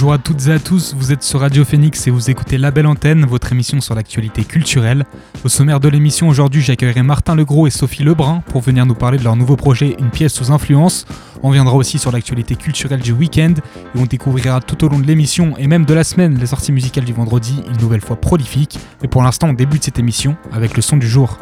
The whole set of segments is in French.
Bonjour à toutes et à tous, vous êtes sur Radio Phoenix et vous écoutez La Belle Antenne, votre émission sur l'actualité culturelle. Au sommaire de l'émission aujourd'hui, j'accueillerai Martin Legros et Sophie Lebrun pour venir nous parler de leur nouveau projet Une pièce sous influence. On viendra aussi sur l'actualité culturelle du week-end et on découvrira tout au long de l'émission et même de la semaine les sorties musicales du vendredi, une nouvelle fois prolifique. Mais pour l'instant, on débute cette émission avec le son du jour.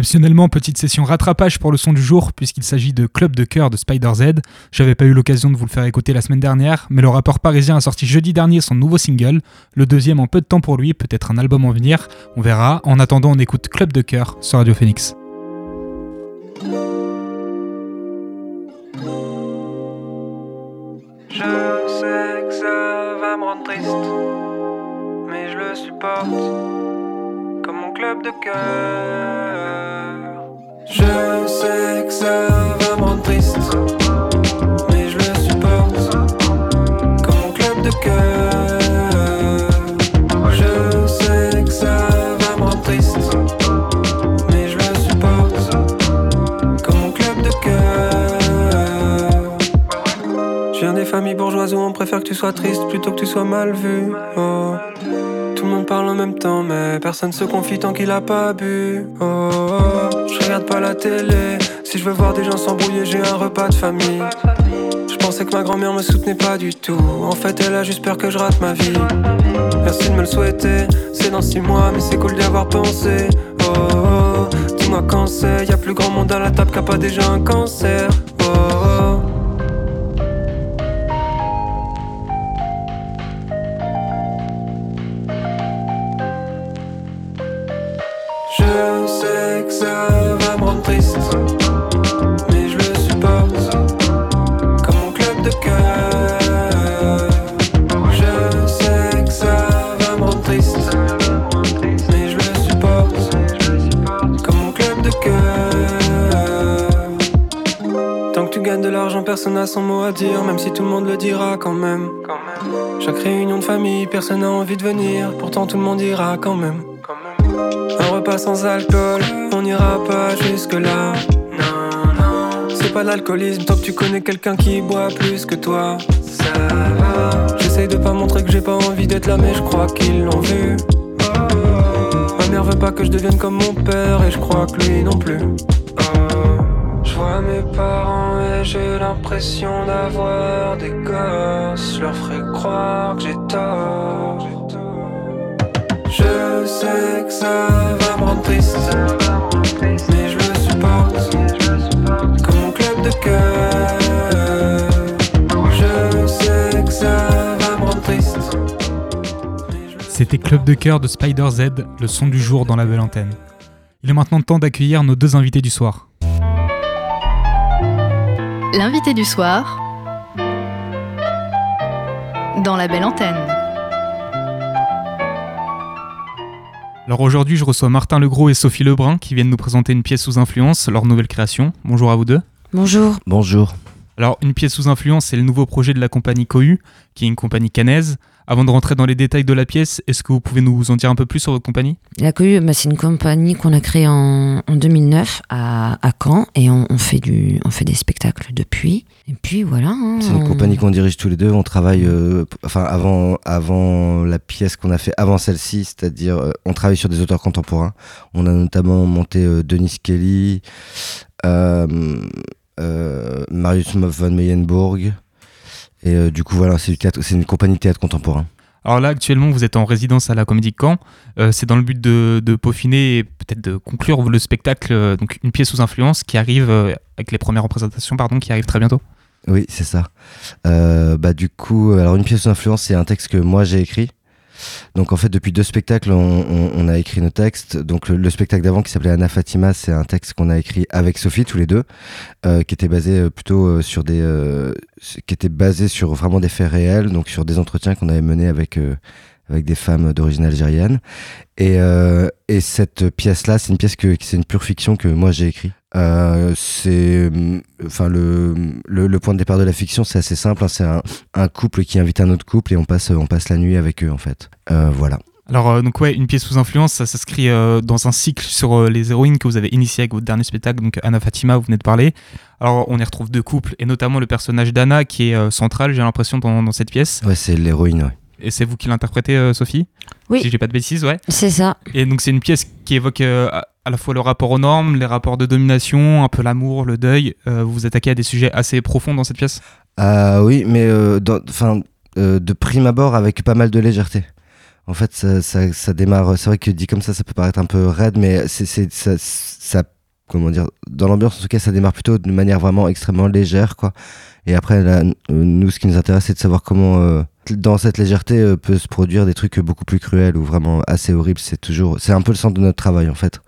Exceptionnellement, petite session rattrapage pour le son du jour, puisqu'il s'agit de Club de cœur de Spider Z. J'avais pas eu l'occasion de vous le faire écouter la semaine dernière, mais le rappeur parisien a sorti jeudi dernier son nouveau single, le deuxième en peu de temps pour lui, peut-être un album en venir, on verra. En attendant, on écoute Club de cœur sur Radio Phoenix. Je sais que ça va me rendre triste, mais je le supporte club de cœur. Je sais que ça va me rendre triste, mais je le supporte comme mon club de cœur. Je sais que ça va me rendre triste, mais je le supporte comme mon club de cœur. Je viens des familles bourgeoises où on préfère que tu sois triste plutôt que tu sois mal vu. Oh. Tout le monde parle en même temps, mais personne se confie tant qu'il a pas bu. Oh, oh, je regarde pas la télé. Si je veux voir des gens s'embrouiller, j'ai un repas de famille. Je pensais que ma grand-mère me soutenait pas du tout. En fait, elle a juste peur que je rate ma vie. Merci de me le souhaiter. C'est dans six mois, mais c'est cool d'y avoir pensé. Oh, oh, oh. dis-moi quand c'est. Y a plus grand monde à la table qu'a pas déjà un cancer. Oh, personne n'a son mot à dire, même si tout le monde le dira quand même. Chaque réunion de famille, personne n'a envie de venir, pourtant tout le monde ira quand même. Un repas sans alcool, on n'ira pas jusque-là. C'est pas l'alcoolisme, tant que tu connais quelqu'un qui boit plus que toi. Ça va. J'essaye de pas montrer que j'ai pas envie d'être là, mais je crois qu'ils l'ont vu. Ma mère veut pas que je devienne comme mon père, et je crois que lui non plus. Vois mes parents et j'ai l'impression d'avoir des gosses. Je leur ferai croire que j'ai tort. Je sais comme mon club de cœur. Je sais que ça va me rendre triste. C'était Club de cœur de Spider Z, le son du jour dans la belle antenne. Il est maintenant temps d'accueillir nos deux invités du soir. L'invité du soir dans la belle antenne. Alors aujourd'hui, je reçois Martin Legros et Sophie Lebrun qui viennent nous présenter une pièce sous influence, leur nouvelle création. Bonjour à vous deux. Bonjour. Bonjour. Alors, une pièce sous influence, c'est le nouveau projet de la compagnie Cohu, qui est une compagnie canaise. Avant de rentrer dans les détails de la pièce, est-ce que vous pouvez nous en dire un peu plus sur votre compagnie? La Cohu, bah, c'est une compagnie qu'on a créée en, 2009 à, Caen et on, fait du, on fait des spectacles depuis. Et puis voilà. Hein, c'est une compagnie qu'on dirige tous les deux. On travaille, euh, enfin avant, avant la pièce qu'on a fait avant celle-ci, c'est-à-dire euh, on travaille sur des auteurs contemporains. On a notamment monté euh, Denis Kelly, Marius von Meyenburg. Et euh, du coup, voilà, c'est une compagnie de théâtre contemporain. Alors là, actuellement, vous êtes en résidence à la Comédie Caen. Euh, c'est dans le but de, peaufiner et peut-être de conclure le spectacle, euh, donc une pièce sous influence qui arrive avec les premières représentations, pardon, qui arrivent très bientôt. Oui, c'est ça. bah du coup, alors une pièce sous influence, c'est un texte que moi j'ai écrit Donc en fait, depuis deux spectacles, on, a écrit nos textes. Donc le, le spectacle d'avant qui s'appelait Anna Fatima, c'est un texte qu'on a écrit avec Sophie tous les deux, euh, qui était basé euh, plutôt euh, sur des, qui était basé sur vraiment des faits réels, donc sur des entretiens qu'on avait menés avec avec des femmes d'origine algérienne. Et, euh, et cette pièce-là, c'est une pièce que c'est une pure fiction que moi j'ai écrit. Euh, c'est, enfin le, le le point de départ de la fiction, c'est assez simple. hein, c'est un, un couple qui invite un autre couple et on passe on passe la nuit avec eux en fait. Euh, voilà. Alors, euh, donc, ouais, une pièce sous influence, ça s'inscrit dans un cycle sur les héroïnes que vous avez initié avec votre dernier spectacle, donc Anna Fatima, vous venez de parler. Alors, on y retrouve deux couples, et notamment le personnage d'Anna qui est central, j'ai l'impression, dans, dans cette pièce. Ouais, c'est l'héroïne. Ouais. Et c'est vous qui l'interprétez, euh, Sophie Oui. Si j'ai pas de bêtises, ouais. C'est ça. Et donc, c'est une pièce qui évoque euh, à- la fois le rapport aux normes, les rapports de domination, un peu l'amour, le deuil. Euh, vous vous attaquez à des sujets assez profonds dans cette pièce? Ah oui, mais euh, dans- euh, de prime abord avec pas mal de légèreté. En fait, ça, ça, ça démarre. C'est vrai que dit comme ça, ça peut paraître un peu raide, mais c'est c'est ça, ça comment dire dans l'ambiance en tout cas, ça démarre plutôt de manière vraiment extrêmement légère, quoi. Et après, là, euh, nous, ce qui nous intéresse, c'est de savoir comment euh, dans cette légèreté euh, peut se produire des trucs beaucoup plus cruels ou vraiment assez horribles. C'est toujours, c'est un peu le centre de notre travail en fait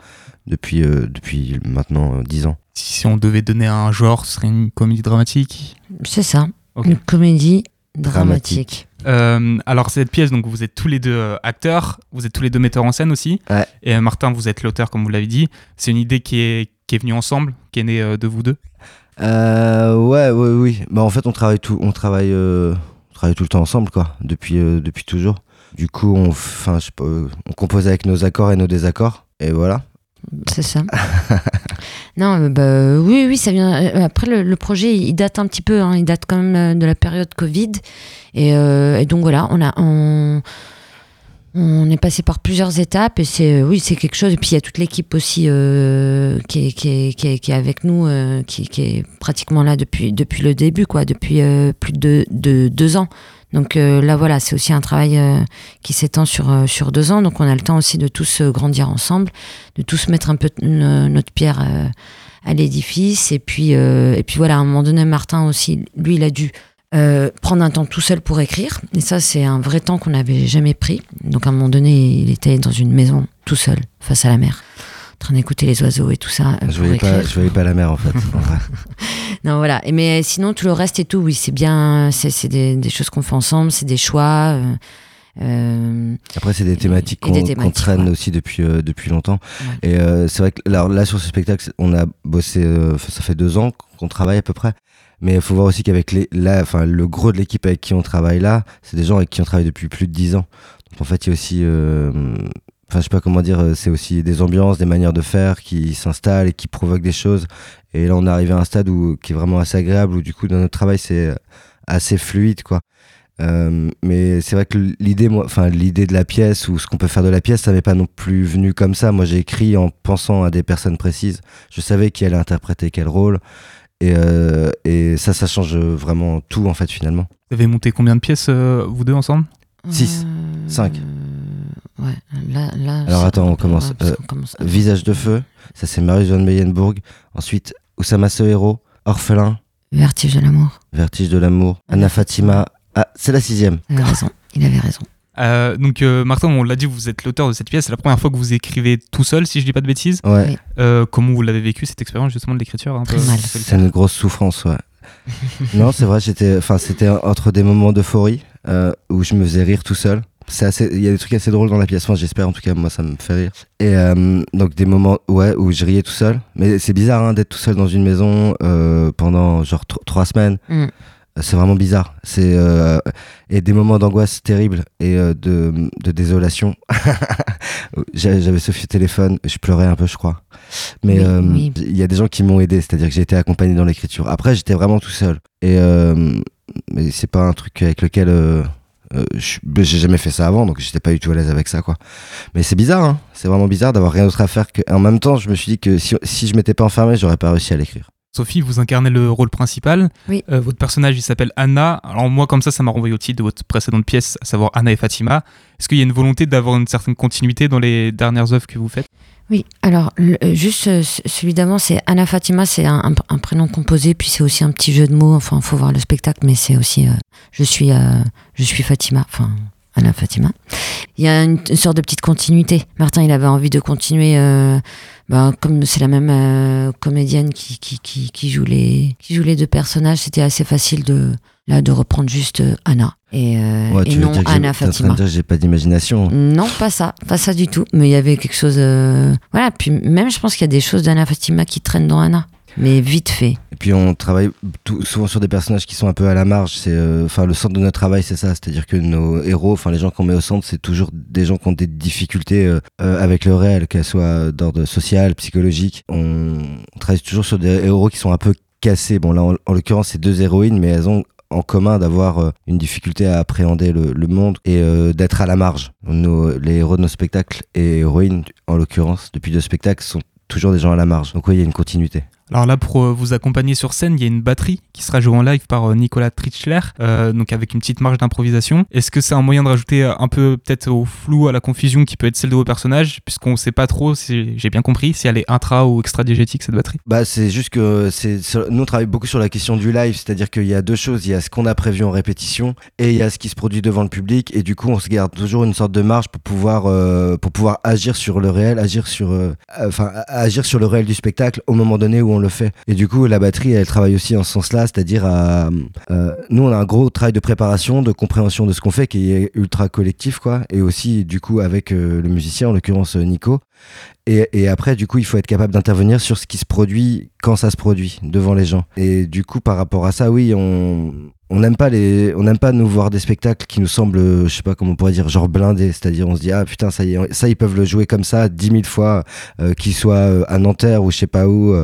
depuis euh, depuis maintenant euh, dix ans. Si on devait donner un genre, ce serait une comédie dramatique? C'est ça. Une comédie Dramatique. dramatique. Euh, alors cette pièce, donc vous êtes tous les deux acteurs, vous êtes tous les deux metteurs en scène aussi. Ouais. Et Martin, vous êtes l'auteur, comme vous l'avez dit. C'est une idée qui est, qui est venue ensemble, qui est née euh, de vous deux. Euh, ouais, ouais, oui. Bah, en fait, on travaille tout, on travaille, euh, on travaille tout le temps ensemble, quoi, depuis, euh, depuis toujours. Du coup, on, enfin, je sais pas, euh, on compose avec nos accords et nos désaccords, et voilà. C'est ça. non, bah, oui, oui, ça vient. Après, le, le projet, il date un petit peu. hein, il date quand même de la période Covid. Et, euh, et donc voilà, on a, on, on est passé par plusieurs étapes. Et c'est, euh, oui, c'est quelque chose. Et puis il y a toute l'équipe aussi euh, qui, est, qui, est, qui, est, qui est avec nous, euh, qui, est pratiquement là depuis, depuis le début, quoi, depuis euh, plus de, de deux ans. Donc euh, là, voilà, c'est aussi un travail euh, qui s'étend sur, sur deux ans. Donc on a le temps aussi de tous grandir ensemble de tous mettre un peu notre pierre à l'édifice. Et puis, et puis voilà, à un moment donné, Martin aussi, lui, il a dû euh, prendre un temps tout seul pour écrire. Et ça, c'est un vrai temps qu'on n'avait jamais pris. Donc à un moment donné, il était dans une maison tout seul, face à la mer, en train d'écouter les oiseaux et tout ça. euh, Je voyais pas, je voyais pas la mer, en fait. Non, voilà. Et mais sinon, tout le reste et tout, oui, c'est bien. C'est des, des choses qu'on fait ensemble, c'est des choix. euh, euh, Après, c'est des thématiques qu'on qu'on traîne ouais. aussi depuis, euh, depuis longtemps. Ouais. Et euh, c'est vrai que là, là, sur ce spectacle, on a bossé, euh, ça fait deux ans qu'on travaille à peu près. Mais il faut voir aussi qu'avec les, là, enfin, le gros de l'équipe avec qui on travaille là, c'est des gens avec qui on travaille depuis plus de dix ans. Donc en fait, il y a aussi, euh, enfin, je sais pas comment dire, euh, c'est aussi des ambiances, des manières de faire qui s'installent et qui provoquent des choses. Et là, on est arrivé à un stade où, qui est vraiment assez agréable, où du coup, dans notre travail, c'est assez fluide, quoi. Euh, mais c'est vrai que l'idée, enfin l'idée de la pièce ou ce qu'on peut faire de la pièce, ça m'est pas non plus venu comme ça. Moi, j'ai écrit en pensant à des personnes précises. Je savais qui allait interpréter quel rôle, et, euh, et ça, ça change vraiment tout en fait finalement. Vous avez monté combien de pièces, euh, vous deux, ensemble? Six. euh, Cinq. ouais, là, là. Alors, attends, on commence. Euh, Visage de feu, ça c'est Marius von Meyenburg. Ensuite, Oussama Sohero, Orphelin, Vertige de l'amour. Vertige de l'amour, Anna Fatima. Ah, c'est la sixième. Il avait raison. Il avait raison. Euh, donc euh, Martin, on l'a dit, vous êtes l'auteur de cette pièce. C'est la première fois que vous écrivez tout seul, si je dis pas de bêtises. Ouais. Euh, comment vous l'avez vécu cette expérience justement de l'écriture un Très peu mal. C'est une grosse souffrance, ouais. non, c'est vrai, j'étais, enfin, c'était entre des moments d'euphorie euh, où je me faisais rire tout seul. C'est assez, il y a des trucs assez drôles dans la pièce. Enfin, j'espère en tout cas, moi, ça me fait rire. Et euh, donc des moments, ouais, où je riais tout seul. Mais c'est bizarre hein, d'être tout seul dans une maison euh, pendant genre tro- trois semaines. Mm. C'est vraiment bizarre. C'est euh, et des moments d'angoisse terribles et euh, de, de désolation. J'a- J'avais Sophie au téléphone, je pleurais un peu, je crois. Mais Oui, euh, oui. il y a des gens qui m'ont aidé, c'est-à-dire que j'ai été accompagné dans l'écriture. Après, j'étais vraiment tout seul. Et mais c'est pas un truc avec lequel j'ai jamais fait ça avant, donc j'étais pas du tout à l'aise avec ça, quoi. Mais c'est bizarre, hein. C'est vraiment bizarre d'avoir rien d'autre à faire que. En même temps, je me suis dit que si, si je m'étais pas enfermé, j'aurais pas réussi à l'écrire. Sophie, vous incarnez le rôle principal. Oui. Euh, votre personnage, il s'appelle Anna. Alors moi, comme ça, ça m'a renvoyé au titre de votre précédente pièce, à savoir Anna et Fatima. Est-ce qu'il y a une volonté d'avoir une certaine continuité dans les dernières œuvres que vous faites? Oui, alors le- euh, juste euh, celui d'avant, c'est Anna Fatima, c'est un, un- un prénom composé, puis c'est aussi un petit jeu de mots. Enfin, faut voir le spectacle, mais c'est aussi euh, je suis je suis Fatima. Enfin, Anna Fatima. Il y a une, une sorte de petite continuité. Martin, il avait envie de continuer, euh, ben, comme c'est la même euh, comédienne qui, qui, qui, qui joue les, qui joue les deux personnages, c'était assez facile de, là, de reprendre juste euh, Anna et, euh, Ouais, et non Anna Fatima. j'ai pas d'imagination. Non, pas ça, pas ça du tout. Mais il y avait quelque chose. euh, Voilà, puis même je pense qu'il y a des choses d'Anna Fatima qui traînent dans Anna. Mais vite fait. Et puis on travaille souvent sur des personnages qui sont un peu à la marge. C'est, euh, enfin, le centre de notre travail, c'est ça. C'est-à-dire que nos héros, enfin les gens qu'on met au centre, c'est toujours des gens qui ont des difficultés euh, euh, avec le réel, qu'elles soient d'ordre social, psychologique. On travaille toujours sur des héros qui sont un peu cassés. Bon là, en, en l'occurrence, c'est deux héroïnes, mais elles ont en commun d'avoir une difficulté à appréhender le, monde et d'être à la marge. Nos, les héros de nos spectacles et héroïnes, en l'occurrence, depuis deux spectacles, sont toujours des gens à la marge. Donc oui, il y a une continuité. Alors là, pour euh, vous accompagner sur scène, il y a une batterie qui sera jouée en live par euh, Nicolas Trichler, euh, donc avec une petite marge d'improvisation. Est-ce que c'est un moyen de rajouter un peu peut-être au flou, à la confusion qui peut être celle de vos personnages, puisqu'on ne sait pas trop, j'ai bien compris, si elle est intra ou extra-diégétique cette batterie. Bah, c'est juste que nous on travaille beaucoup sur la question du live, c'est-à-dire qu'il y a deux choses, il y a ce qu'on a prévu en répétition et il y a ce qui se produit devant le public. Et du coup on se garde toujours une sorte de marge pour pouvoir pour pouvoir agir sur le réel, agir sur enfin agir sur le réel du spectacle au moment donné où on le fait. Et du coup la batterie elle travaille aussi en ce sens-là, c'est-à-dire à euh, nous on a un gros travail de préparation, de compréhension de ce qu'on fait qui est ultra collectif quoi et aussi du coup avec euh, le musicien en l'occurrence euh, Nico et, après, du coup, il faut être capable d'intervenir sur ce qui se produit quand ça se produit devant les gens. Et du coup, par rapport à ça, oui, on on n'aime pas les, on n'aime pas nous voir des spectacles qui nous semblent, euh, je sais pas comment on pourrait dire, genre blindés. C'est-à-dire, on se dit ah putain, ça y est, ça ils peuvent le jouer comme ça dix mille fois, euh, qu'ils soient euh, à Nanterre ou je sais pas où,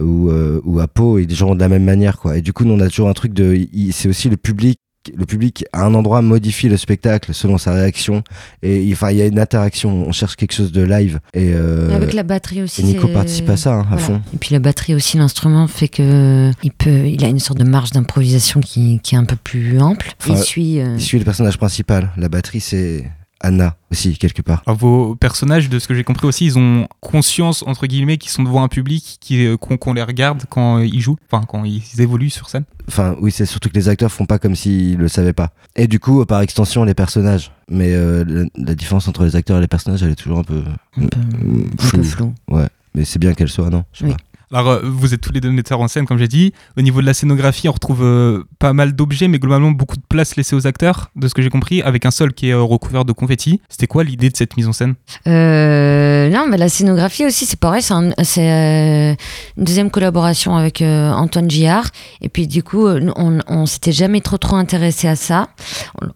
ou euh, ou à Pau, gens de la même manière quoi. Et du coup, nous, on a toujours un truc de, c'est aussi le public. Le public à un endroit modifie le spectacle selon sa réaction et enfin il y a une interaction on cherche quelque chose de live et, euh, Avec la batterie aussi. et Nico participe à ça hein, à Voilà. fond Et puis la batterie aussi, l'instrument fait que il peut, il a une sorte de marge d'improvisation qui, qui est un peu plus ample. Enfin, il suit. euh, il suit le personnage principal la batterie c'est Anna aussi quelque part Alors, vos personnages, de ce que j'ai compris aussi, ils ont conscience, entre guillemets, qu'ils sont devant un public, qui- euh, qu'on les regarde quand ils jouent, enfin quand ils évoluent sur scène. enfin oui c'est surtout que les acteurs font pas comme s'ils le savaient pas et du coup par extension les personnages mais euh, la, la différence entre les acteurs et les personnages elle est toujours un peu un peu, mm, un peu flou. ouais mais c'est bien qu'elle soit non? Je sais Oui. pas. Alors, euh, vous êtes tous les deux metteurs en scène, comme j'ai dit. Au niveau de la scénographie, on retrouve euh, pas mal d'objets, mais globalement beaucoup de place laissée aux acteurs, de ce que j'ai compris, avec un sol qui est euh, recouvert de confettis. C'était quoi l'idée de cette mise en scène? Non, mais la scénographie aussi, c'est pareil. C'est c'est, une deuxième collaboration avec Antoine Gillard. Et puis du coup, on, on s'était jamais trop trop intéressé à ça.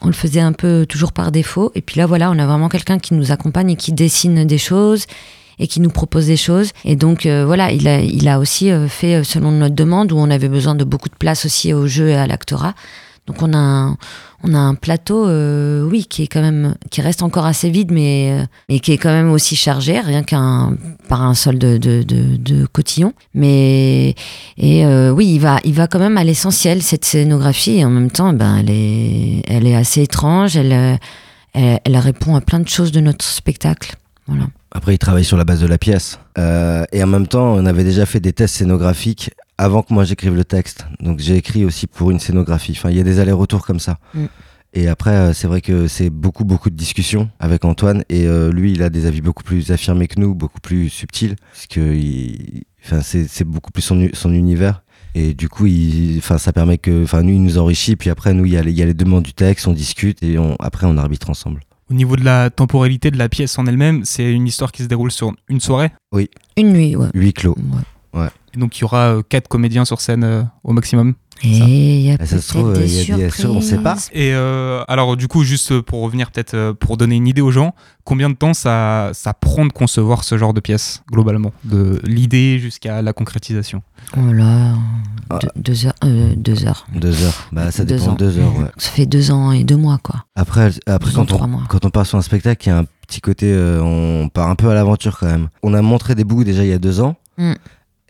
On le faisait un peu toujours par défaut. Et puis là, voilà, on a vraiment quelqu'un qui nous accompagne et qui dessine des choses et qui nous propose des choses. Et donc euh, voilà, il a, il a aussi euh, fait euh, selon notre demande où on avait besoin de beaucoup de place aussi au jeu et à l'actorat. Donc on a un, on a un plateau, euh, oui, qui est quand même, qui reste encore assez vide, mais, euh, mais qui est quand même aussi chargé, rien qu'un par un sol de, de, de, de cotillon. Mais et euh, oui, il va, il va quand même à l'essentiel cette scénographie. Et en même temps, ben, elle est, elle est assez étrange. Elle, euh, elle, elle répond à plein de choses de notre spectacle. Voilà. Après, il travaille sur la base de la pièce. Euh, et en même temps, on avait déjà fait des tests scénographiques avant que moi j'écrive le texte. Donc j'ai écrit aussi pour une scénographie. Enfin, il y a des allers-retours comme ça. Mm. Et après, euh, c'est vrai que c'est beaucoup, beaucoup de discussions avec Antoine. Et euh, lui, il a des avis beaucoup plus affirmés que nous, beaucoup plus subtils. Parce que il- enfin, c'est beaucoup plus son, univers. Et du coup, il, enfin, ça permet que, enfin, nous, il nous enrichit. Puis après, nous, il y a les, il y a les demandes du texte, on discute et on, après, on arbitre ensemble. Au niveau de la temporalité de la pièce en elle-même, c'est une histoire qui se déroule sur une soirée? Une nuit, ouais. Huis clos. Ouais. Donc il y aura euh, quatre comédiens sur scène euh, au maximum. Et il y a Ah, ça se trouve, des il y a des- surprises. on sait pas. Et euh, alors du coup, juste pour revenir peut-être euh, pour donner une idée aux gens, combien de temps ça, ça prend de concevoir ce genre de pièce globalement, de l'idée jusqu'à la concrétisation? Oh là, Ah. deux, deux heures, euh, deux heures. Deux heures. Bah, ça Deux dépend. ans. Deux heures, ouais. Ça fait deux ans et deux mois, quoi. Après, après Deux quand, on, mois. quand on part sur un spectacle, il y a un petit côté, euh, on part un peu à l'aventure quand même. On a montré des bouts déjà il y a deux ans. Mm.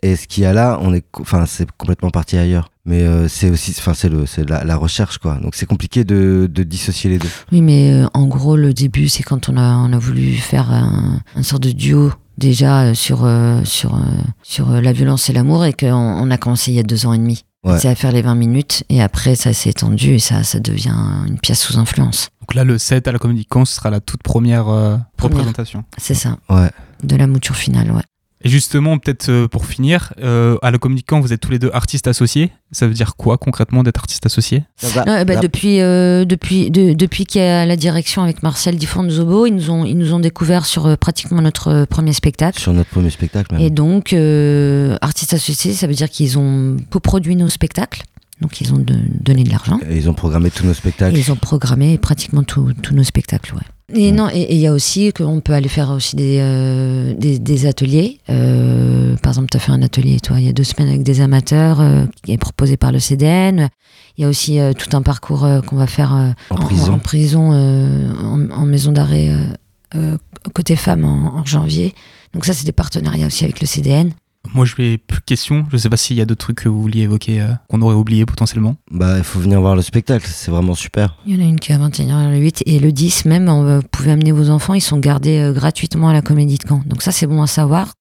Et ce qu'il y a là, on est, enfin, c'est complètement parti ailleurs. Mais euh, c'est aussi, enfin, c'est le, c'est la, la recherche quoi. Donc c'est compliqué de, de dissocier les deux. Oui, mais euh, en gros, le début, c'est quand on a, on a voulu faire un, un sort de duo déjà euh, sur, euh, sur, euh, sur euh, la violence et l'amour et qu'on on a commencé il y a deux ans et demi. Ouais. C'est à faire les 20 minutes et après ça s'est étendu et ça, ça devient une pièce sous influence. Donc là, le 7 à la Comédie Con, ce sera la toute première, euh, Première. représentation. C'est ça, Ouais. de la mouture finale, ouais. Et justement, peut-être euh, pour finir, euh, à la Comédie Con, vous êtes tous les deux artistes associés. Ça veut dire quoi concrètement d'être artiste associé? Bah, depuis euh, depuis de- depuis qu'il y a la direction avec Marcel Difonzobo, ils nous ont ils nous ont découvert sur euh, pratiquement notre premier spectacle. Sur notre premier spectacle, même. Et donc euh, artistes associés, ça veut dire qu'ils ont coproduit nos spectacles, donc ils ont de- donné de l'argent. Et ils ont programmé tous nos spectacles. Et ils ont programmé pratiquement tous nos spectacles, ouais. Et Ouais. non, et il y a aussi qu'on peut aller faire aussi des, euh, des, des ateliers. Euh, par exemple, tu as fait un atelier, toi, il y a deux semaines avec des amateurs, euh, qui est proposé par le CDN. Il y a aussi tout un parcours qu'on va faire En prison. en, prison, en, en maison d'arrêt côté femmes en janvier. Donc ça, c'est des partenariats aussi avec le CDN. Moi, je vais plus de questions. Je sais pas s'il y a d'autres trucs que vous vouliez évoquer, euh, qu'on aurait oublié potentiellement. Bah, il faut venir voir le spectacle, c'est vraiment super. Il y en a une qui est à 21h, le 8 et le 10 même, on va- vous pouvez amener vos enfants, ils sont gardés euh, gratuitement à la Comédie de Caen. Donc ça c'est bon à savoir.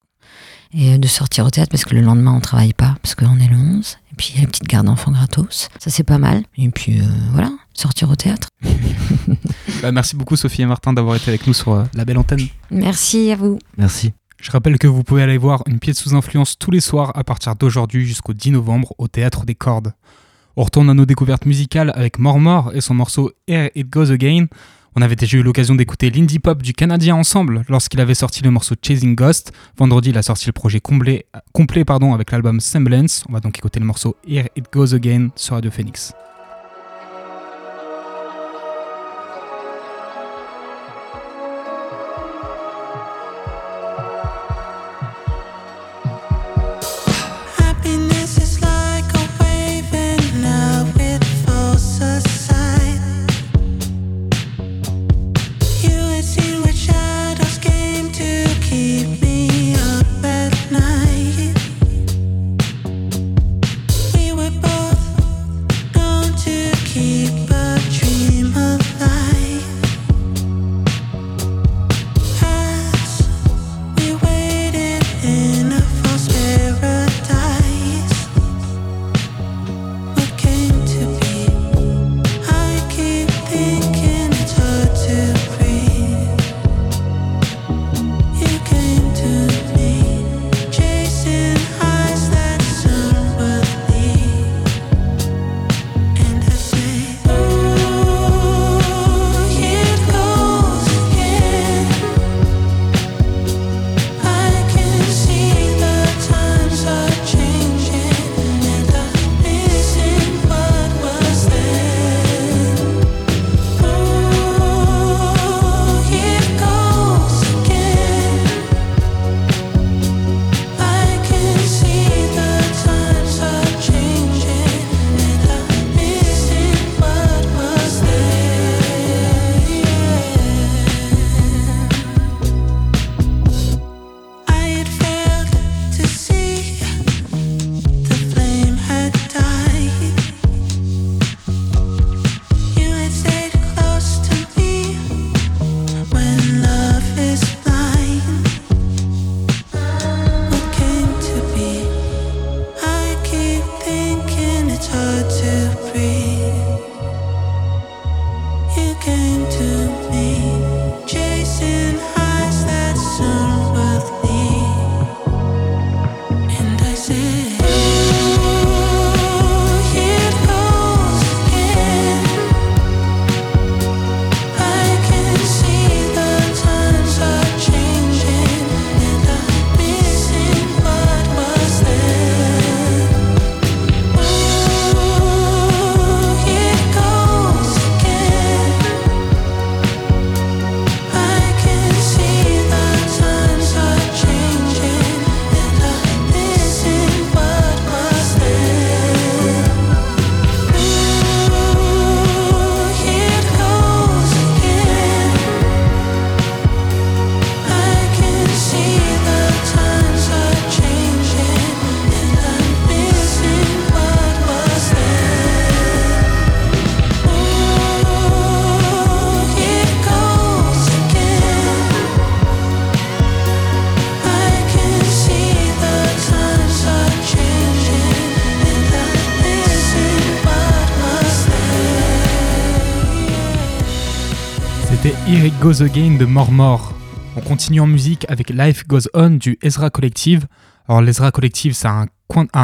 Et euh, de sortir au théâtre parce que le lendemain on travaille pas, parce qu'on est le 11. Et puis il y a la petite garde d'enfants gratos. Ça c'est pas mal. Et puis euh, voilà, sortir au théâtre. Bah, merci beaucoup, Sophie et Martin, d'avoir été avec nous sur euh, la belle antenne. Merci à vous. Merci. Je rappelle que vous pouvez aller voir une pièce sous influence tous les soirs à partir d'aujourd'hui jusqu'au 10 novembre au Théâtre des Cordes. On retourne à nos découvertes musicales avec Mormor et son morceau Here It Goes Again. On avait déjà eu l'occasion d'écouter l'indie pop du Canadien ensemble lorsqu'il avait sorti le morceau Chasing Ghost. Vendredi, il a sorti le projet complet, complet pardon, avec l'album Semblance. On va donc écouter le morceau Here It Goes Again sur Radio Phoenix. Goes Again de Mormor. On continue en musique avec Life Goes On du Ezra Collective. Alors l'Ezra Collective, c'est un,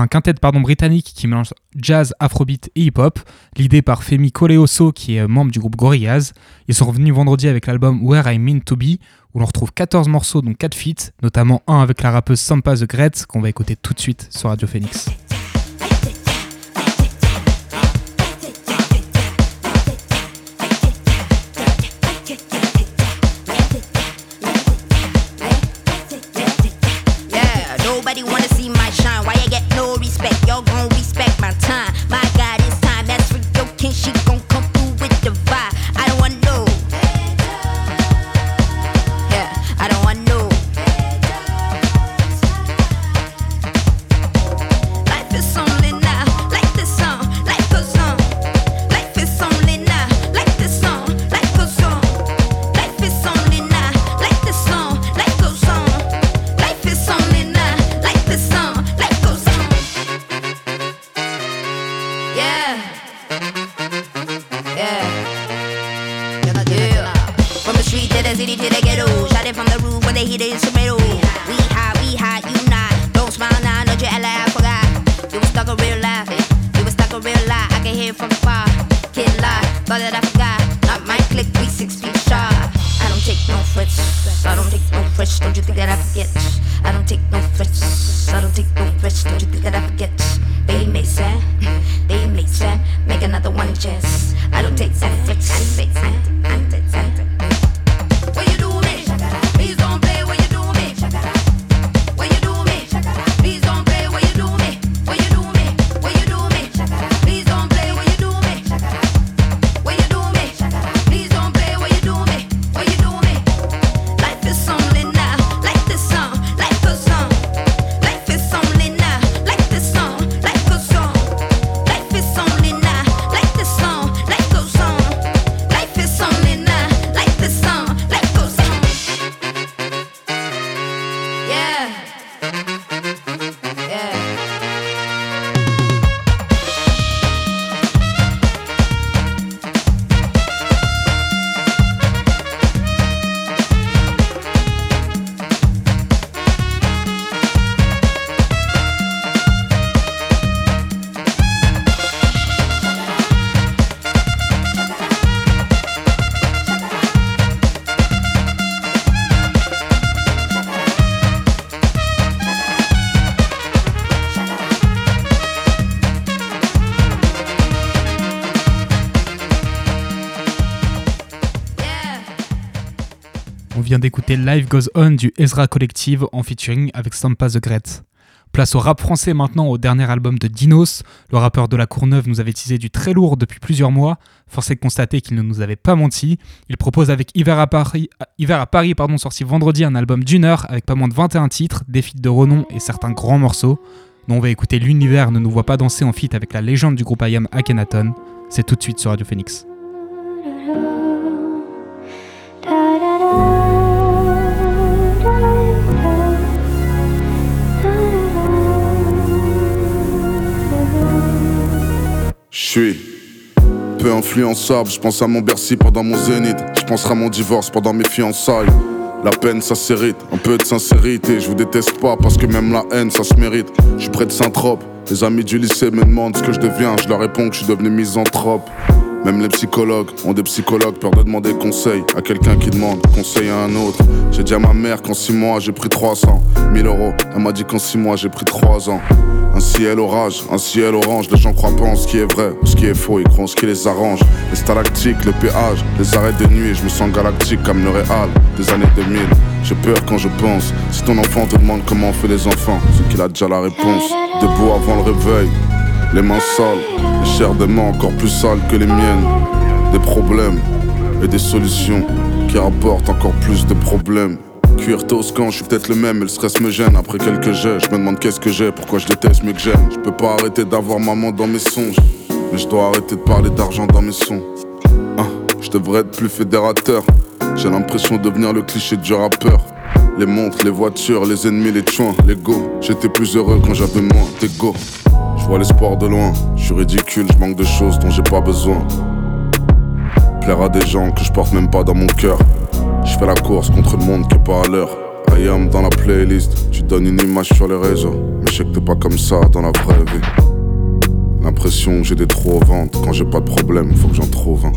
quintet pardon, britannique qui mélange jazz, afrobeat et hip-hop, l'idée par Femi Koleoso qui est membre du groupe Gorillaz. Ils sont revenus vendredi avec l'album Where I Mean To Be, où l'on retrouve 14 morceaux dont 4 feats, notamment un avec la rappeuse Sampa The Great qu'on va écouter tout de suite sur Radio Phoenix. D'écouter Life Goes On du Ezra Collective en featuring avec Sampa The Great. Place au rap français maintenant au dernier album de Dinos. Le rappeur de la Courneuve nous avait teasé du très lourd depuis plusieurs mois. Force est de constater qu'il ne nous avait pas menti. Il propose avec Hiver à Paris, Hiver à Paris pardon, sorti vendredi un album d'une heure avec pas moins de 21 titres, des feats de renom et certains grands morceaux. dont on va écouter L'univers ne nous voit pas danser en feat avec la légende du groupe IAM Akhenaton. C'est tout de suite sur Radio Phoenix. Je suis peu influençable, je pense à mon Bercy pendant mon zénith, je penserai à mon divorce pendant mes fiançailles. La peine ça s'hérite, un peu de sincérité, je vous déteste pas parce que même la haine ça se mérite. Je suis près de Saint-Trope, les amis du lycée me demandent ce que je deviens, je leur réponds que je suis devenu misanthrope. Même les psychologues ont des psychologues, peur de demander conseil à quelqu'un qui demande conseil à un autre. J'ai dit à ma mère qu'en 6 mois j'ai pris 300 1000 euros. Elle m'a dit qu'en 6 mois j'ai pris 3 ans. Un ciel orage, un ciel orange, les gens croient pas en ce qui est vrai ou ce qui est faux, ils croient en ce qui les arrange. Les stalactiques, le péage, les arrêts de nuit, je me sens galactique comme le Réal des années 2000. J'ai peur quand je pense, si ton enfant te demande comment on fait les enfants, c'est qu'il a déjà la réponse. Debout avant le réveil, les mains sales, chairs des mains encore plus sales que les miennes. Des problèmes et des solutions qui rapportent encore plus de problèmes. Cuir toscan, je suis peut-être le même, mais le stress me gêne. Après quelques jets, je me demande qu'est-ce que j'ai, pourquoi je déteste mieux que j'aime. Je peux pas arrêter d'avoir maman dans mes songes, mais je dois arrêter de parler d'argent dans mes sons. Hein, je devrais être plus fédérateur. J'ai l'impression de devenir le cliché du rappeur. Les montres, les voitures, les ennemis, les chouins, l'ego. J'étais plus heureux quand j'avais moins d'ego. Je vois l'espoir de loin, je suis ridicule, je manque de choses dont j'ai pas besoin. Plaire à des gens que je porte même pas dans mon cœur. Je fais la course contre le monde qui est pas à l'heure. I am dans la playlist, tu donnes une image sur les réseaux. Mais je sais que t'es pas comme ça dans la vraie vie. L'impression que j'ai des trous au ventre. Quand j'ai pas de problème, faut que j'en trouve un.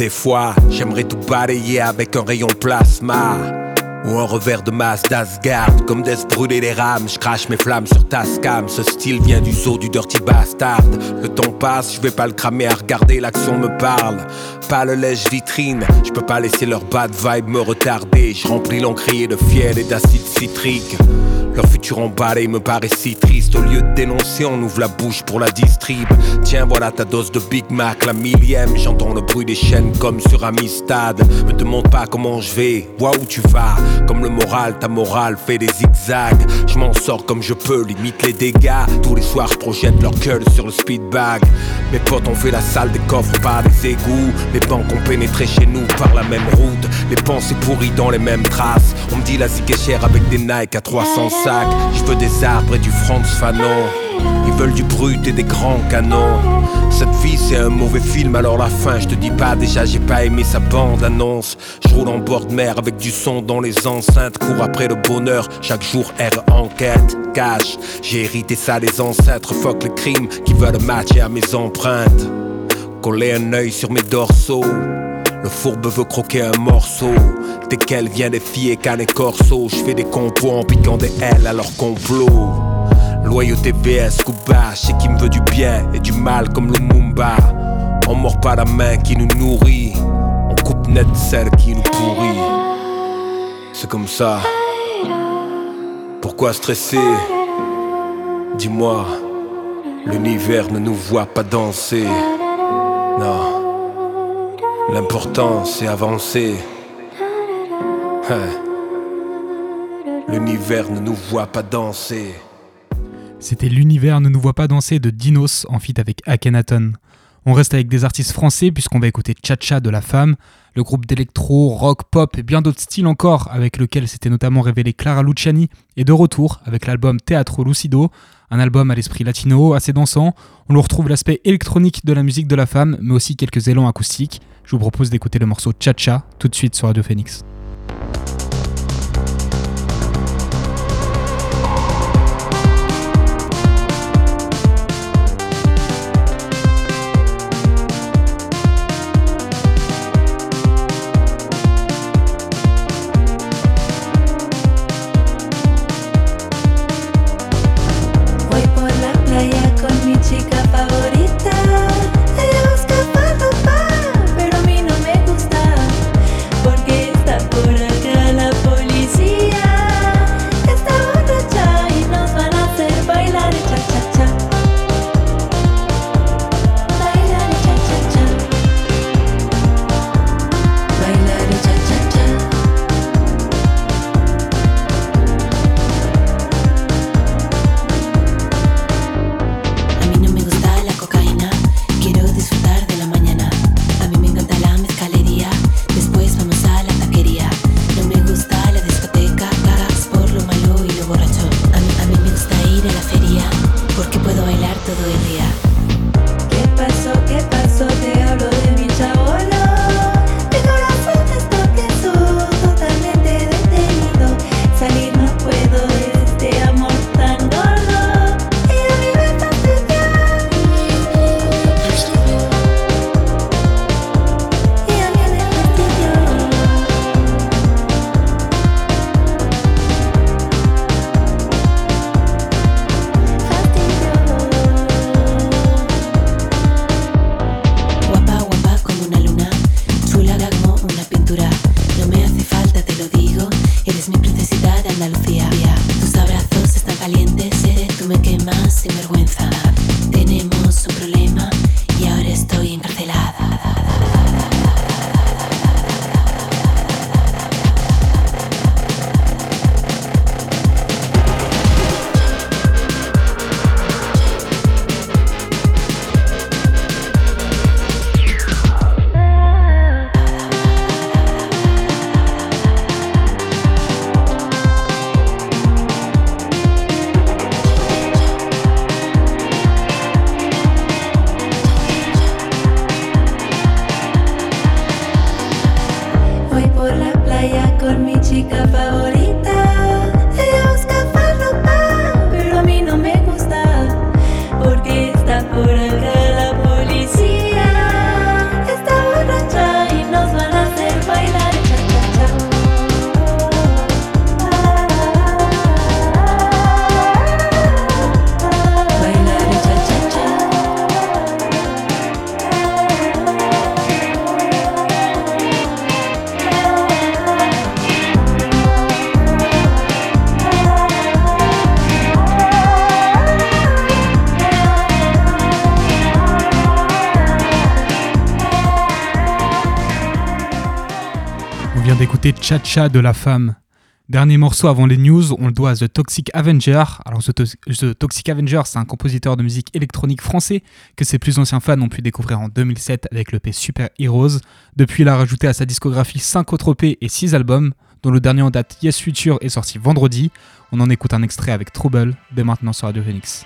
Des fois, j'aimerais tout balayer avec un rayon plasma. Ou un revers de masse d'Asgard. Comme d'es brûler les rames Je crache mes flammes sur ta scam. Ce style vient du zoo du dirty bastard. Le temps passe, je vais pas le cramer à regarder L'action me parle. Pas le lèche vitrine Je peux pas laisser leur bad vibe me retarder. Je remplis l'encrier de fiel et d'acide citrique leur futur emballé me paraît si triste. Au lieu de dénoncer, on ouvre la bouche pour la distrib. Tiens, voilà ta dose de Big Mac, la millième. J'entends le bruit des chaînes comme sur Amistad. Me demande pas comment je vais, vois où tu vas. Comme le moral, ta morale fait des zigzags. Je m'en sors comme je peux, limite les dégâts. Tous les soirs, je projette leur gueule sur le speedbag. Mes potes ont fait la salle des coffres par des égouts. Les banques ont pénétré chez nous par la même route. Les pensées pourries dans les mêmes traces. On me dit la zig est chère avec des Nike à 300 Je veux des arbres et du Franz Fanon. Ils veulent du brut et des grands canons. Cette vie c'est un mauvais film, alors la fin, je te dis pas déjà, j'ai pas aimé sa bande annonce. Je roule en bord de mer avec du son dans les enceintes, cours après le bonheur, chaque jour R enquête, cash. J'ai hérité ça des ancêtres, fuck le crime qui veulent matcher à mes empreintes. Coller un œil sur mes dorsaux. Le fourbe veut croquer un morceau. Dès qu'elle vient des filles et et corso, je fais des compos en piquant des ailes à leur complot. Loyauté VS Kuba, c'est qui me veut du bien et du mal comme le Mumba. On mord pas la main qui nous nourrit, on coupe net celle qui nous pourrit. C'est comme ça. Pourquoi stresser? Dis-moi, l'univers ne nous voit pas danser. Non. L'important c'est avancer. Hein. L'univers ne nous voit pas danser. C'était L'univers ne nous voit pas danser de Dinos en feat avec Akhenaton. On reste avec des artistes français puisqu'on va écouter Cha-Cha de la femme, le groupe d'électro, rock, pop et bien d'autres styles encore avec lequel s'était notamment révélé Clara Luciani est de retour avec l'album Teatro Lucido, un album à l'esprit latino assez dansant. On le retrouve l'aspect électronique de la musique de la femme mais aussi quelques élans acoustiques. Je vous propose d'écouter le morceau Cha-Cha tout de suite sur Radio Phoenix. Cha-Cha de la femme. Dernier morceau avant les news, on le doit à The Toxic Avenger. Alors The, To- The Toxic Avenger, c'est un compositeur de musique électronique français que ses plus anciens fans ont pu découvrir en 2007 avec l'EP Super Heroes. Depuis, il a rajouté à sa discographie 5 autres EP et 6 albums, dont le dernier en date Yes Future est sorti vendredi. On en écoute un extrait avec Trouble dès maintenant sur Radio Phoenix.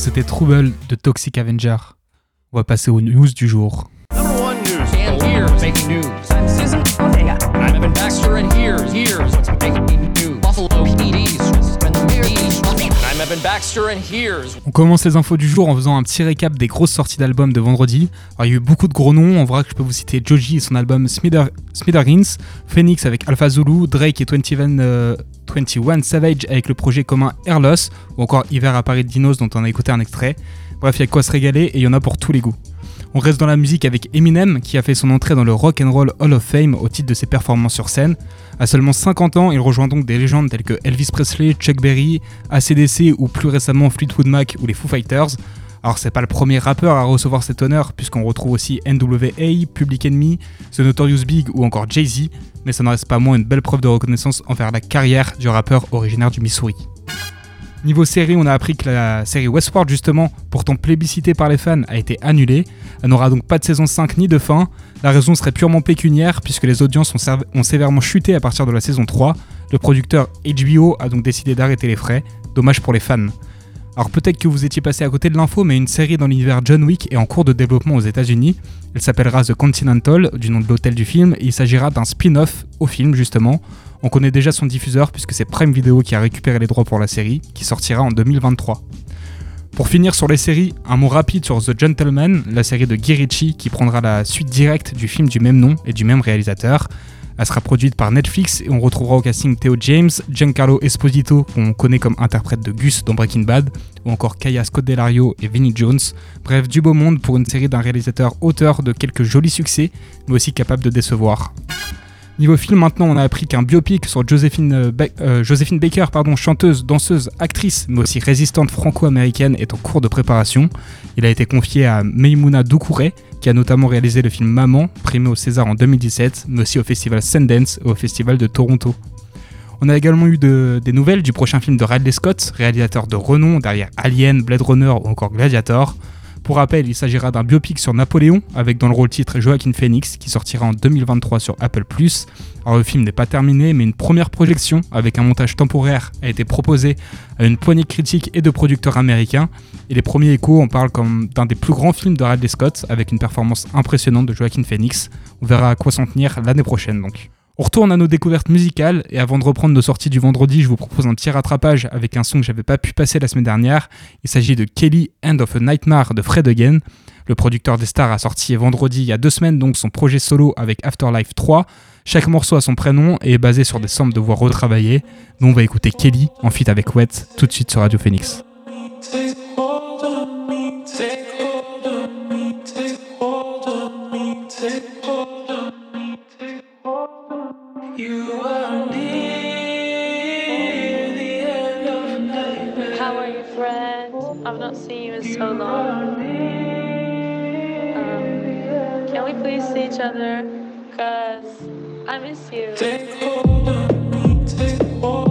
C'était Trouble de Toxic Avenger. On va passer aux news du jour. On commence les infos du jour en faisant un petit récap des grosses sorties d'albums de vendredi. Alors, il y a eu beaucoup de gros noms. En vrai, je peux vous citer Joji et son album Smither, Phoenix avec Alpha Zulu, Drake et 21, euh, 21 Savage avec le projet commun Airloss, ou encore Hiver à Paris de Dinos dont on a écouté un extrait. Bref, il y a quoi se régaler et il y en a pour tous les goûts. On reste dans la musique avec Eminem qui a fait son entrée dans le Rock and Roll Hall of Fame au titre de ses performances sur scène. À seulement 50 ans, il rejoint donc des légendes telles que Elvis Presley, Chuck Berry, ACDC ou plus récemment Fleetwood Mac ou les Foo Fighters. Alors c'est pas le premier rappeur à recevoir cet honneur, puisqu'on retrouve aussi NWA, Public Enemy, The Notorious Big ou encore Jay-Z, mais ça n'en reste pas moins une belle preuve de reconnaissance envers la carrière du rappeur originaire du Missouri. Niveau série, on a appris que la série Westworld, justement, pourtant plébiscitée par les fans, a été annulée. Elle n'aura donc pas de saison 5 ni de fin. La raison serait purement pécuniaire, puisque les audiences ont, sévèrement chuté à partir de la saison 3. Le producteur HBO a donc décidé d'arrêter les frais. Dommage pour les fans. Alors peut-être que vous étiez passé à côté de l'info, mais une série dans l'univers John Wick est en cours de développement aux États-Unis. Elle s'appellera The Continental, du nom de l'hôtel du film, et il s'agira d'un spin-off au film justement. On connaît déjà son diffuseur puisque c'est Prime Video qui a récupéré les droits pour la série, qui sortira en 2023. Pour finir sur les séries, un mot rapide sur The Gentleman, la série de Guy qui prendra la suite directe du film du même nom et du même réalisateur. Elle sera produite par Netflix et on retrouvera au casting Theo James, Giancarlo Esposito, qu'on connaît comme interprète de Gus dans Breaking Bad, ou encore Kaya Scott Delario et Vinnie Jones. Bref, du beau monde pour une série d'un réalisateur auteur de quelques jolis succès, mais aussi capable de décevoir. Niveau film, maintenant, on a appris qu'un biopic sur Josephine, euh, euh, Baker, chanteuse, danseuse, actrice, mais aussi résistante franco-américaine, est en cours de préparation. Il a été confié à Meimouna Doucouré, qui a notamment réalisé le film Maman, primé au César en 2017, mais aussi au festival Sundance et au festival de Toronto. On a également eu de- des nouvelles du prochain film de Ridley Scott, réalisateur de renom derrière Alien, Blade Runner ou encore Gladiator. Pour rappel, il s'agira d'un biopic sur Napoléon, avec dans le rôle titre Joaquin Phoenix, qui sortira en 2023 sur Apple+. Alors le film n'est pas terminé, mais une première projection, avec un montage temporaire, a été proposée à une poignée de critiques et de producteurs américains. Et les premiers échos en parlent comme d'un des plus grands films de Ridley Scott, avec une performance impressionnante de Joaquin Phoenix. On verra à quoi s'en tenir l'année prochaine donc. On retourne à nos découvertes musicales et avant de reprendre nos sorties du vendredi, je vous propose un petit rattrapage avec un son que j'avais pas pu passer la semaine dernière. Il s'agit de Kelly End of a Nightmare de Fred Again. Le producteur des stars a sorti vendredi il y a deux semaines donc son projet solo avec Afterlife 3. Chaque morceau a son prénom et est basé sur des samples de voix retravaillées. Nous on va écouter Kelly en feat avec Wet tout de suite sur Radio Phoenix. You are near the end of the. How are you, friend? I've not seen you in so long. Um, can we please see each other? Cause I miss you. Take hold of me, take hold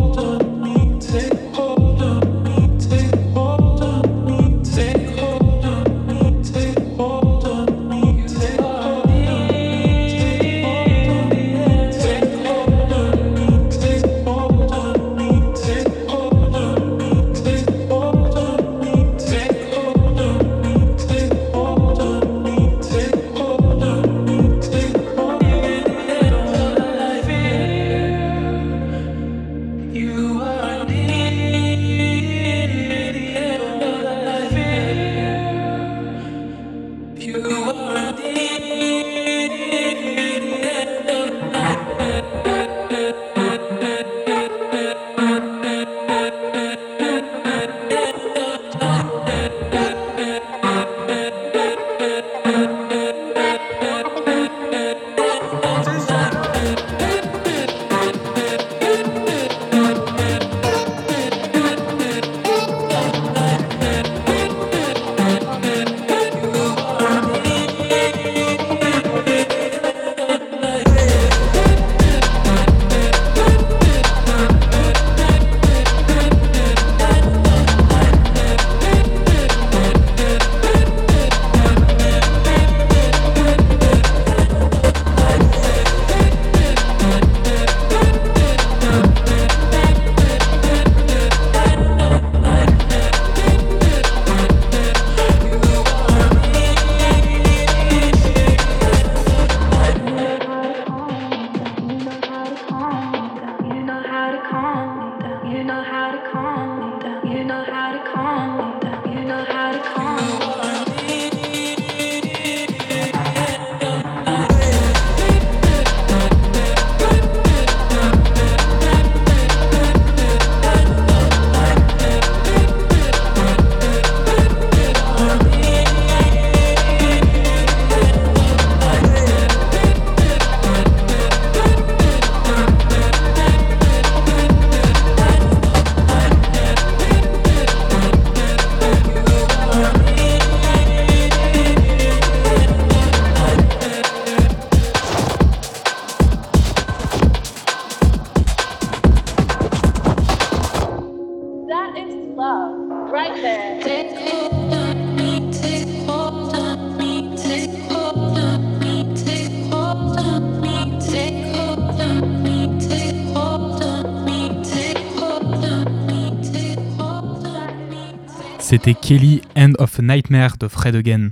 C'était Kelly End of Nightmare de Fred Again.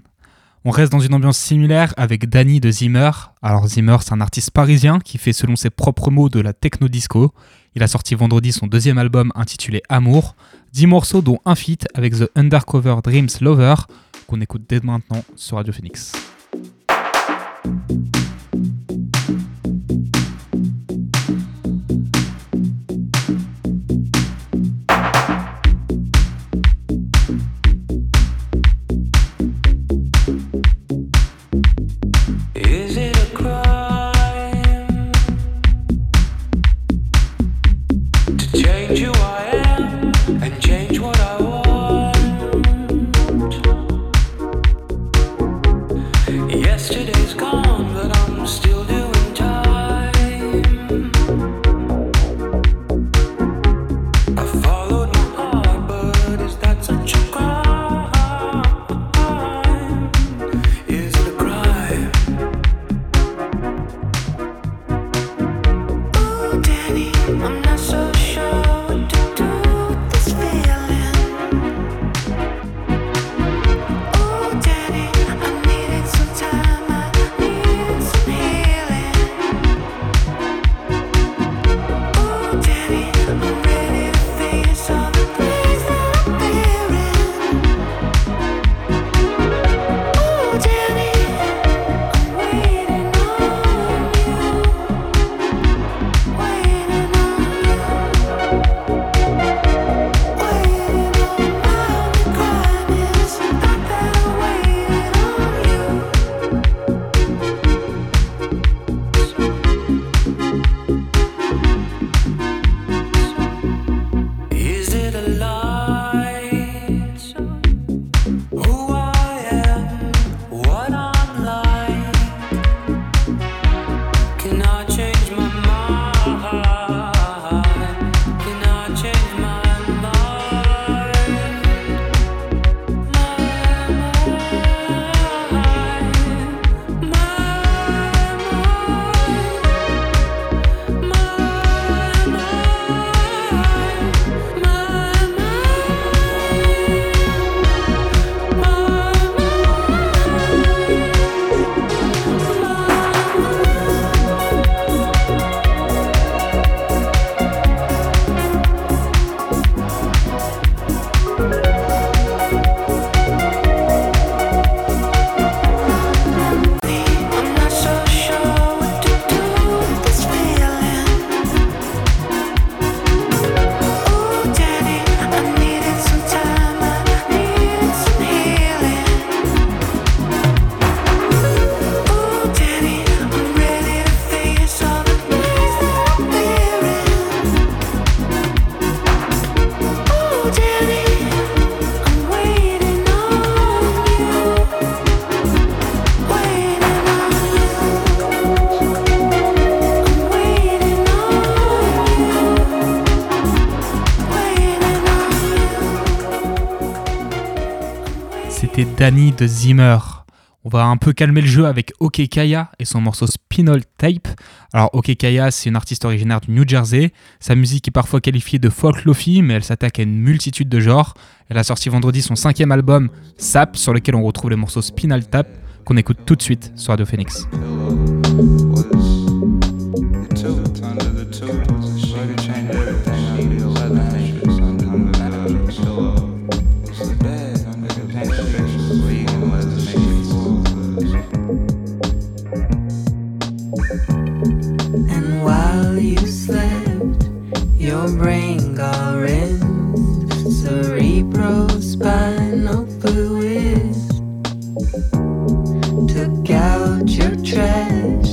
On reste dans une ambiance similaire avec Danny de Zimmer. Alors Zimmer, c'est un artiste parisien qui fait selon ses propres mots de la techno disco. Il a sorti vendredi son deuxième album intitulé Amour, 10 morceaux dont un feat avec The Undercover Dreams Lover qu'on écoute dès maintenant sur Radio Phoenix. Danny de Zimmer. On va un peu calmer le jeu avec OK Kaya et son morceau Spinal Tape. Alors OK Kaya, c'est une artiste originaire du New Jersey. Sa musique est parfois qualifiée de folk lofi, mais elle s'attaque à une multitude de genres. Elle a sorti vendredi son cinquième album, Sap, sur lequel on retrouve les morceaux Spinal Tap, qu'on écoute tout de suite sur Radio Phoenix. our brain gyrins, cerebrospinal fluid. Took out your trash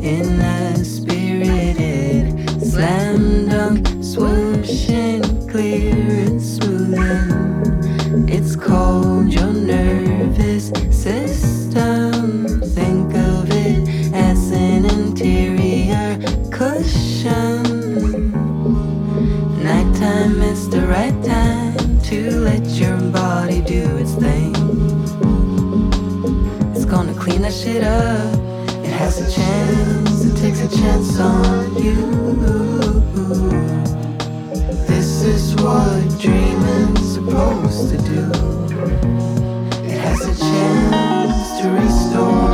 in a spirited slam dunk, swooshing clear and smoothing. It's called your nervous system. making that shit up. It has a chance, it takes a chance on you. This is what dreaming's supposed to do. It has a chance to restore.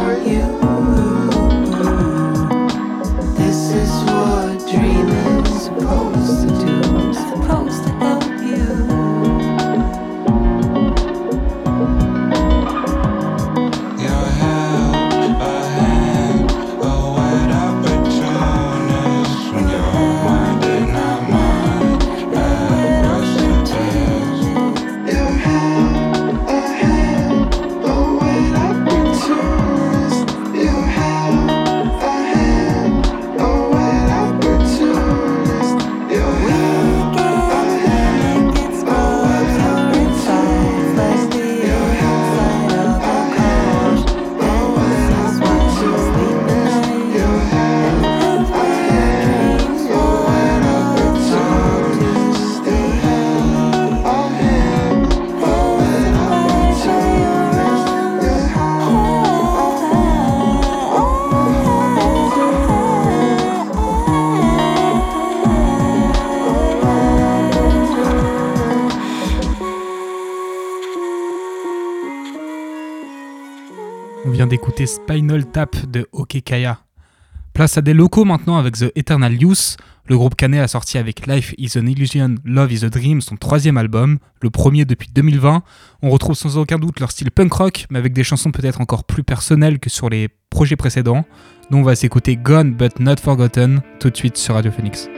Spinal Tap de Okekaya. Place à des locaux maintenant avec The Eternal Youth. Le groupe Canet a sorti avec Life is an Illusion, Love is a Dream son troisième album, le premier depuis 2020. On retrouve sans aucun doute leur style punk rock, mais avec des chansons peut-être encore plus personnelles que sur les projets précédents. Nous on va s'écouter Gone But Not Forgotten tout de suite sur Radio Phoenix.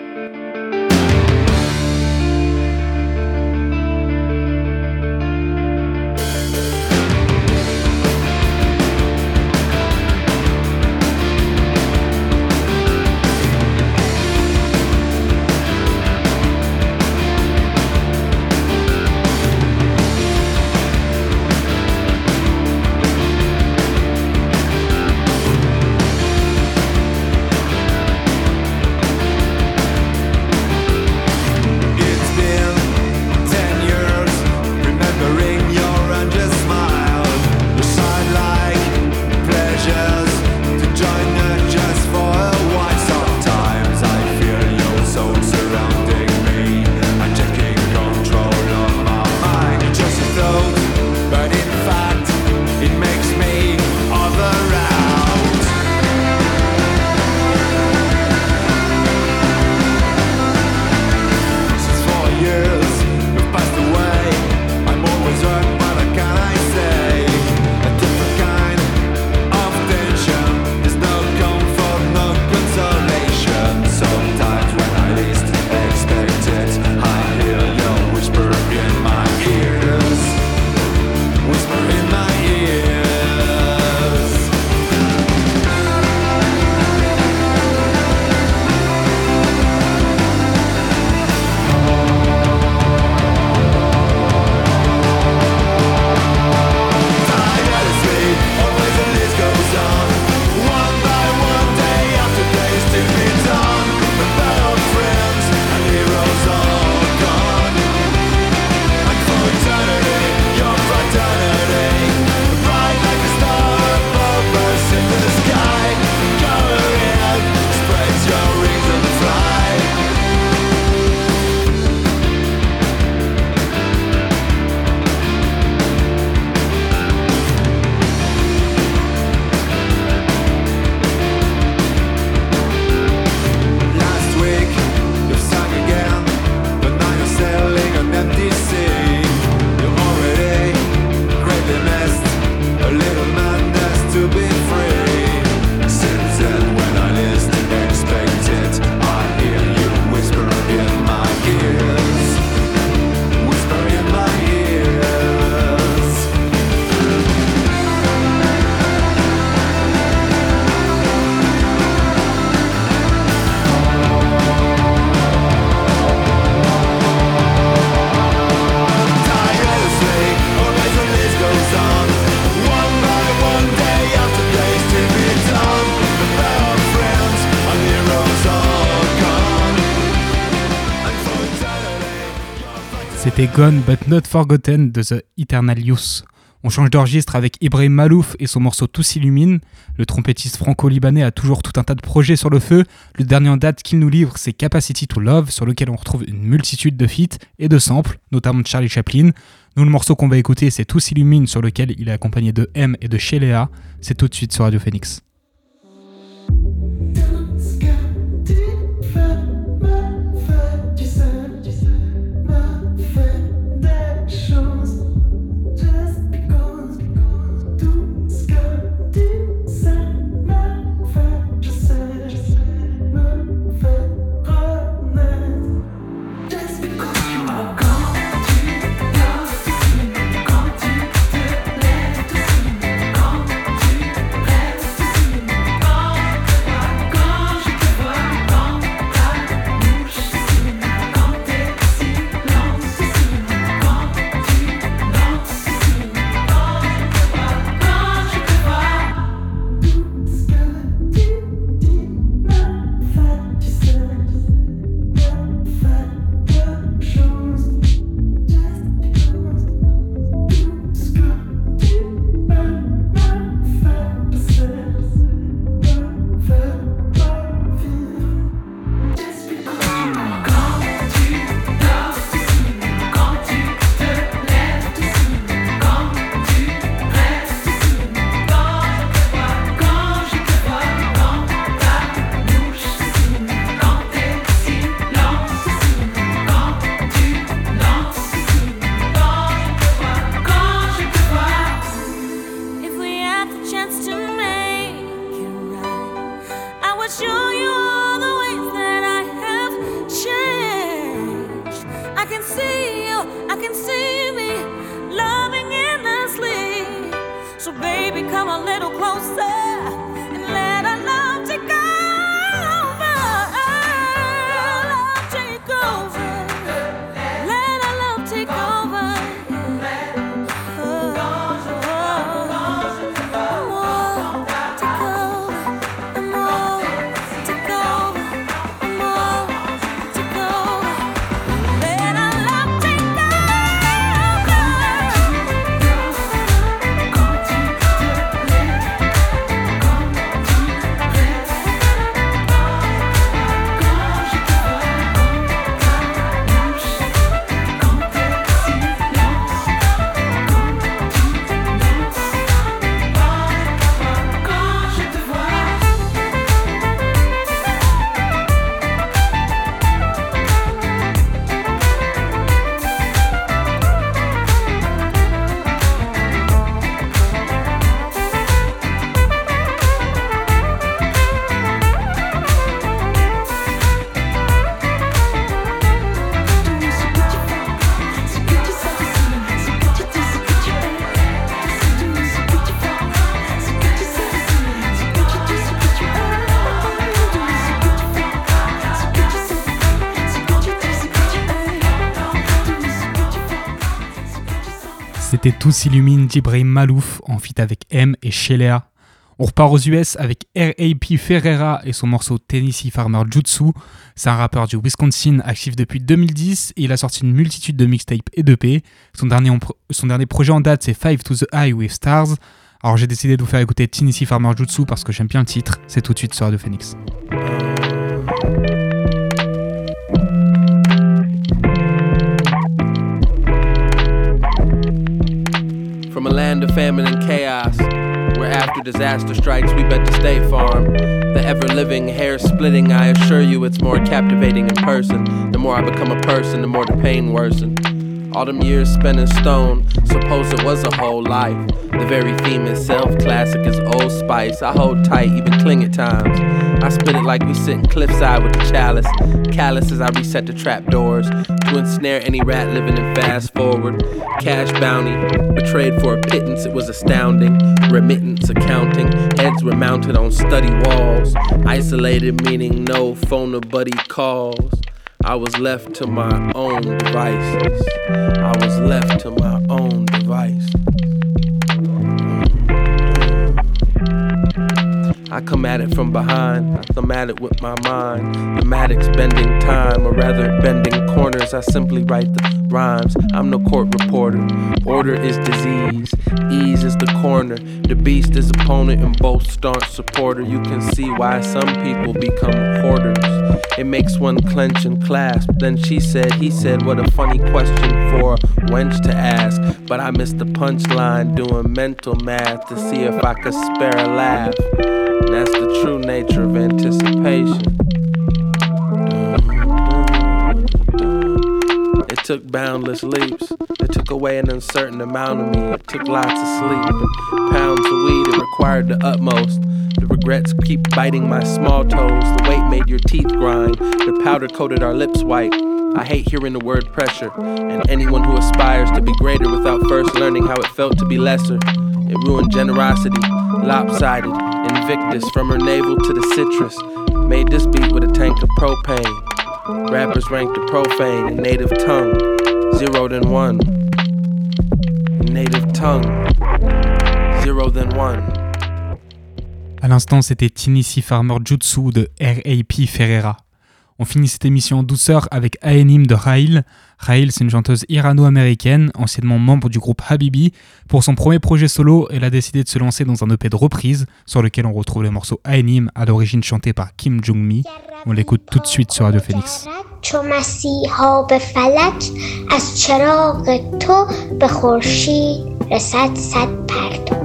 Gone But Not Forgotten de The Eternal Youth. On change d'enregistre avec Ibrahim Malouf et son morceau Tout s'illumine. Le trompettiste franco-libanais a toujours tout un tas de projets sur le feu. Le dernier en date qu'il nous livre, c'est Capacity to Love, sur lequel on retrouve une multitude de feats et de samples, notamment de Charlie Chaplin. Nous, le morceau qu'on va écouter, c'est Tout s'illumine, sur lequel il est accompagné de M et de Shelea. C'est tout de suite sur Radio Phoenix. C'était Tout s'illumine d'Ibrahim Malouf en feat avec M et Shelea. On repart aux US avec R.A.P. Ferreira et son morceau Tennessee Farmer Jutsu. C'est un rappeur du Wisconsin actif depuis 2010 et il a sorti une multitude de mixtapes et d'EP. Son dernier, son dernier projet en date c'est Five to the Eye with Stars. Alors j'ai décidé de vous faire écouter Tennessee Farmer Jutsu parce que j'aime bien le titre. C'est tout de suite sur Radio Phoenix. From a land of famine and chaos, where after disaster strikes we bet to stay farm. The ever living, hair splitting, I assure you it's more captivating in person. The more I become a person, the more the pain worsen. Autumn years spent in stone, suppose it was a whole life. The very theme itself, classic as Old Spice. I hold tight, even cling at times. I spit it like we sitting cliffside with the chalice. Callous as I reset the trap doors to ensnare any rat living in fast forward. Cash bounty, betrayed for a pittance, it was astounding. Remittance accounting, heads were mounted on study walls. Isolated, meaning no phone or buddy calls. I was left to my own devices. I was left to my own devices. Mm. I come at it from behind, I come at it with my mind. Thematics bending time, or rather bending corners. I simply write the rhymes. I'm no court reporter. Order is disease, ease is the corner. The beast is opponent and both staunch supporter. You can see why some people become hoarders. It makes one clench and clasp. Then she said, he said, what a funny question for a wench to ask. But I missed the punchline doing mental math to see if I could spare a laugh. And that's the true nature of anticipation. Mm-hmm. It took boundless leaps. It took away an uncertain amount of me. It took lots of sleep pounds of weed. It required the utmost. Keep biting my small toes. The weight made your teeth grind. The powder coated our lips white. I hate hearing the word pressure, and anyone who aspires to be greater without first learning how it felt to be lesser. It ruined generosity, lopsided, invictus from her navel to the citrus. Made this beat with a tank of propane. Rappers ranked the profane in native tongue, zero then one. Native tongue, zero then one. À l'instant, c'était Tennessee Farmer Jutsu de R.A.P. Ferreira. On finit cette émission en douceur avec Aenim de Rail. Rail, c'est une chanteuse irano-américaine, anciennement membre du groupe Habibi. Pour son premier projet solo, elle a décidé de se lancer dans un EP de reprise, sur lequel on retrouve le morceau Aenim, à l'origine chanté par Kim Jung-mi. On l'écoute tout de suite sur Radio Phoenix. چو مسیحا به فلک از چراغ تو به خورشید رسد صد پرتو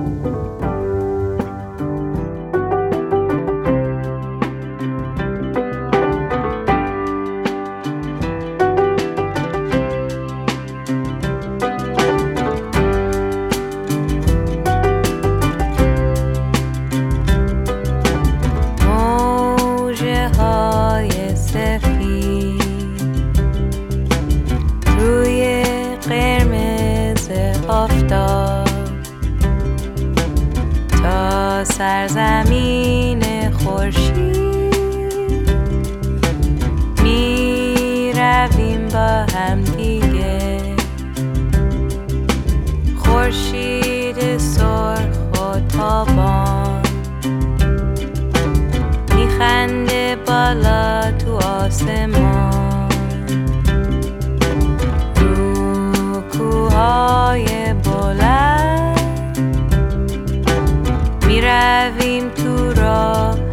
سرزمین خورشید می رویم با هم دیگه. خورشید سرخ و تابان میخنده بالا تو آسمان.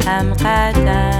راه هم قدم